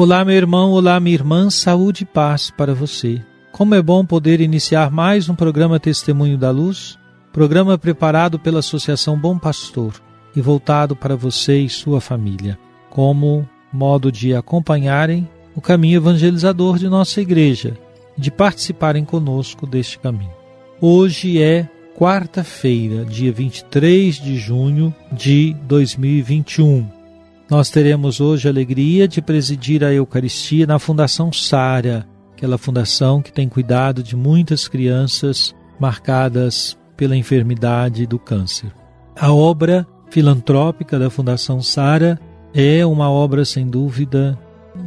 Olá, meu irmão, olá, minha irmã, saúde e paz para você. Como é bom poder iniciar mais um programa Testemunho da Luz, programa preparado pela Associação Bom Pastor e voltado para você e sua família, como modo de acompanharem o caminho evangelizador de nossa igreja e de participarem conosco deste caminho. Hoje é quarta-feira, dia 23 de junho de 2021. Nós teremos hoje a alegria de presidir a Eucaristia na Fundação Sara, aquela fundação que tem cuidado de muitas crianças marcadas pela enfermidade do câncer. A obra filantrópica da Fundação Sara é uma obra sem dúvida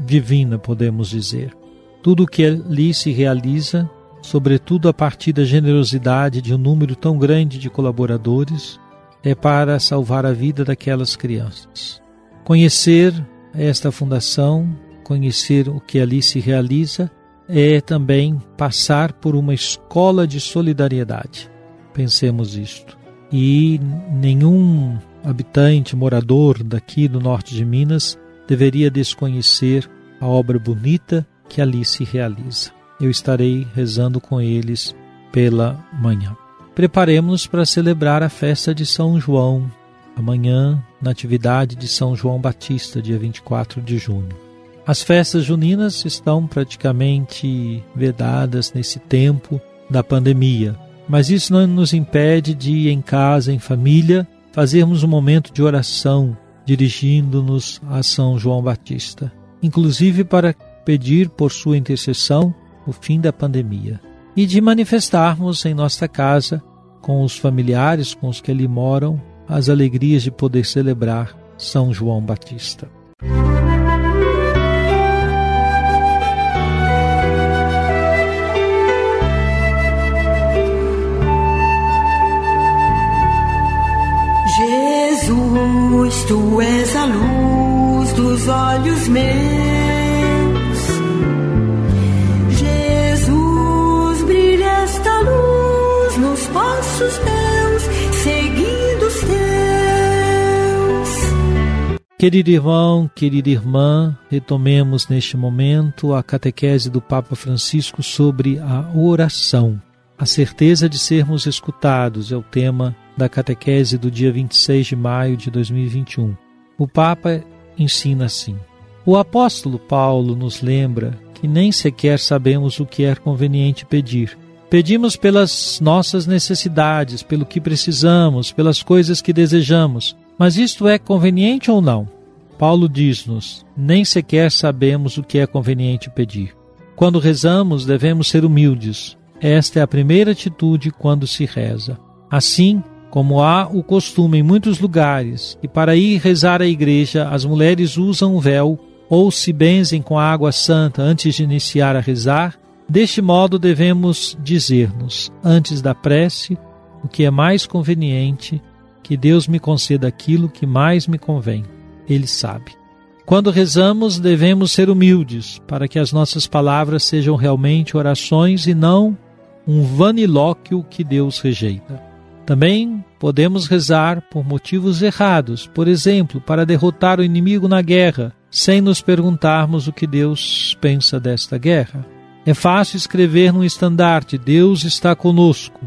divina, podemos dizer. Tudo o que ali se realiza, sobretudo a partir da generosidade de um número tão grande de colaboradores, é para salvar a vida daquelas crianças. Conhecer esta fundação, conhecer o que ali se realiza, é também passar por uma escola de solidariedade. Pensemos isto. E nenhum habitante, morador daqui do norte de Minas deveria desconhecer a obra bonita que ali se realiza. Eu estarei rezando com eles pela manhã. Preparemos-nos para celebrar a festa de São João, amanhã, na atividade de São João Batista, dia 24 de junho. As festas juninas estão praticamente vedadas nesse tempo da pandemia, mas isso não nos impede de, em casa, em família, fazermos um momento de oração dirigindo-nos a São João Batista, inclusive para pedir por sua intercessão o fim da pandemia e de manifestarmos em nossa casa, com os familiares com os que ali moram, as alegrias de poder celebrar São João Batista. Jesus, tu és a luz dos olhos meus. Jesus, brilha esta luz nos passos teus, Querido irmão, querida irmã, retomemos neste momento a catequese do Papa Francisco sobre a oração. A certeza de sermos escutados é o tema da catequese do dia 26 de maio de 2021. O Papa ensina assim: O apóstolo Paulo nos lembra que nem sequer sabemos o que é conveniente pedir. Pedimos pelas nossas necessidades, pelo que precisamos, pelas coisas que desejamos. Mas isto é conveniente ou não? Paulo diz-nos: nem sequer sabemos o que é conveniente pedir. Quando rezamos, devemos ser humildes. Esta é a primeira atitude quando se reza. Assim, como há o costume em muitos lugares, e para ir rezar à igreja as mulheres usam um véu ou se benzem com água santa antes de iniciar a rezar, deste modo devemos dizer-nos, antes da prece, o que é mais conveniente, que Deus me conceda aquilo que mais me convém. Ele sabe. Quando rezamos, devemos ser humildes, para que as nossas palavras sejam realmente orações e não um vanilóquio que Deus rejeita. Também podemos rezar por motivos errados, por exemplo, para derrotar o inimigo na guerra, sem nos perguntarmos o que Deus pensa desta guerra. É fácil escrever num estandarte: Deus está conosco.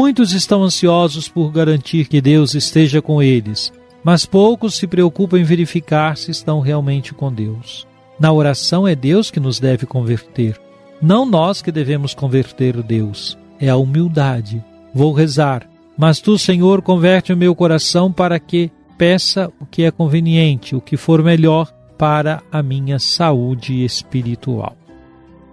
Muitos estão ansiosos por garantir que Deus esteja com eles, mas poucos se preocupam em verificar se estão realmente com Deus. Na oração é Deus que nos deve converter, não nós que devemos converter Deus. É a humildade. Vou rezar, mas tu, Senhor, converte o meu coração para que peça o que é conveniente, o que for melhor para a minha saúde espiritual.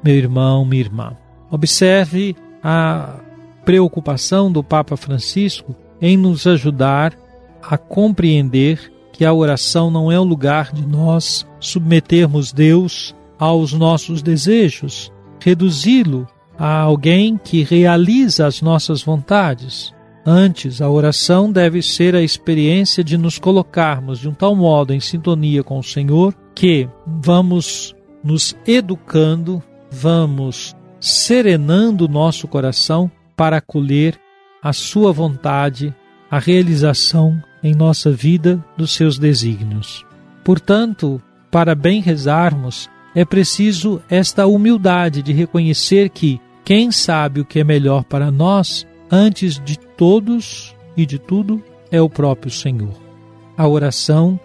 Meu irmão, minha irmã, observe a preocupação do Papa Francisco em nos ajudar a compreender que a oração não é o lugar de nós submetermos Deus aos nossos desejos, reduzi-lo a alguém que realiza as nossas vontades. Antes, a oração deve ser a experiência de nos colocarmos de um tal modo em sintonia com o Senhor que vamos nos educando, vamos serenando o nosso coração para acolher a Sua vontade, a realização em nossa vida dos seus desígnios. Portanto, para bem rezarmos, é preciso esta humildade de reconhecer que quem sabe o que é melhor para nós antes de todos e de tudo, é o próprio Senhor. A oração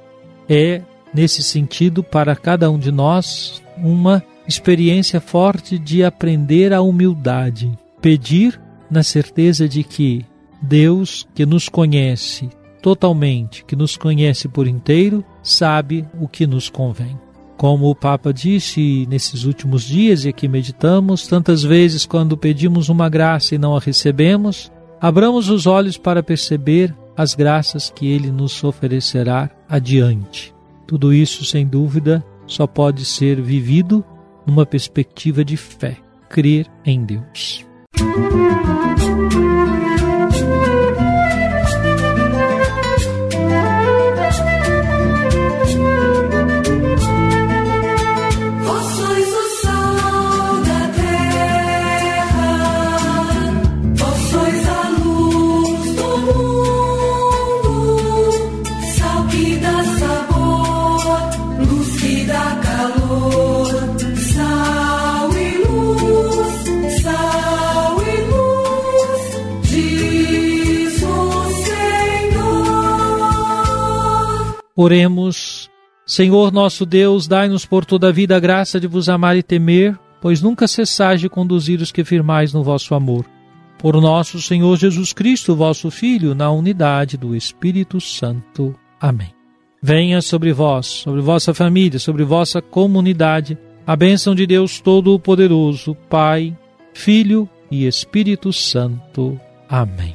é, nesse sentido, para cada um de nós, uma experiência forte de aprender a humildade, pedir na certeza de que Deus, que nos conhece totalmente, que nos conhece por inteiro, sabe o que nos convém. Como o Papa disse nesses últimos dias e aqui meditamos, tantas vezes quando pedimos uma graça e não a recebemos, abramos os olhos para perceber as graças que ele nos oferecerá adiante. Tudo isso, sem dúvida, só pode ser vivido numa perspectiva de fé, crer em Deus. Música Oremos, Senhor nosso Deus, dai-nos por toda a vida a graça de vos amar e temer, pois nunca cessais de conduzir os que firmais no vosso amor. Por nosso Senhor Jesus Cristo, vosso Filho, na unidade do Espírito Santo. Amém. Venha sobre vós, sobre vossa família, sobre vossa comunidade, a bênção de Deus Todo-Poderoso, Pai, Filho e Espírito Santo. Amém.